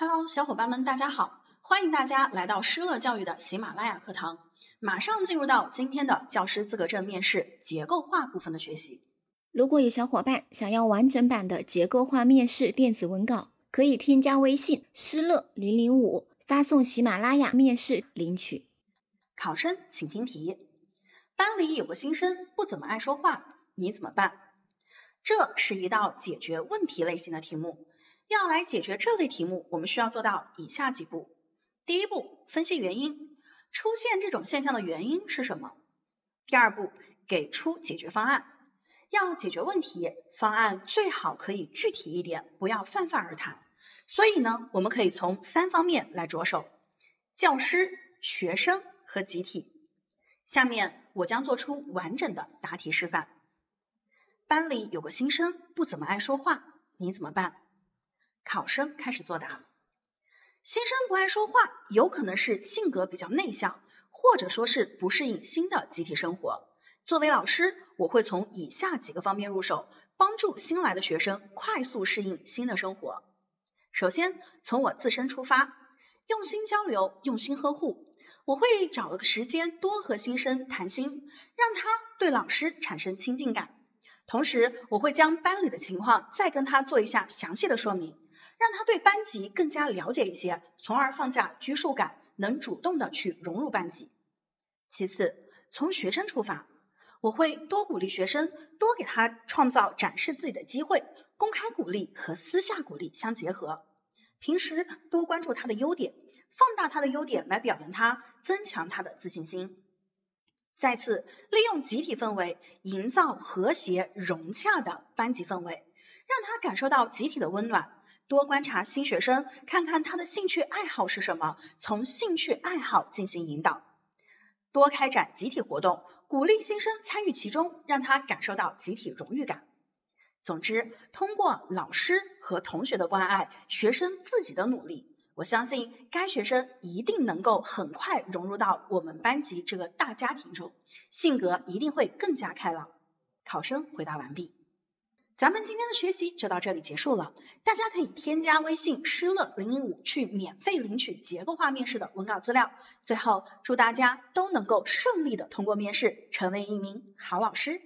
Hello，小伙伴们，大家好！欢迎大家来到施乐教育的喜马拉雅课堂，马上进入到今天的教师资格证面试结构化部分的学习。如果有小伙伴想要完整版的结构化面试电子文稿，可以添加微信施乐零零五，发送喜马拉雅面试领取。考生请听题：班里有个新生不怎么爱说话，你怎么办？这是一道解决问题类型的题目。要来解决这类题目，我们需要做到以下几步。第一步，分析原因，出现这种现象的原因是什么？第二步，给出解决方案。要解决问题，方案最好可以具体一点，不要泛泛而谈。所以呢，我们可以从三方面来着手：教师、学生和集体。下面我将做出完整的答题示范。班里有个新生不怎么爱说话，你怎么办？考生开始作答。新生不爱说话，有可能是性格比较内向，或者说是不适应新的集体生活。作为老师，我会从以下几个方面入手，帮助新来的学生快速适应新的生活。首先，从我自身出发，用心交流，用心呵护。我会找个时间多和新生谈心，让他对老师产生亲近感。同时，我会将班里的情况再跟他做一下详细的说明。让他对班级更加了解一些，从而放下拘束感，能主动的去融入班级。其次，从学生出发，我会多鼓励学生，多给他创造展示自己的机会，公开鼓励和私下鼓励相结合。平时多关注他的优点，放大他的优点来表扬他，增强他的自信心。再次，利用集体氛围，营造和谐融洽的班级氛围，让他感受到集体的温暖。多观察新学生，看看他的兴趣爱好是什么，从兴趣爱好进行引导。多开展集体活动，鼓励新生参与其中，让他感受到集体荣誉感。总之，通过老师和同学的关爱，学生自己的努力，我相信该学生一定能够很快融入到我们班级这个大家庭中，性格一定会更加开朗。考生回答完毕。咱们今天的学习就到这里结束了，大家可以添加微信施乐零零五去免费领取结构化面试的文稿资料。最后，祝大家都能够顺利的通过面试，成为一名好老师。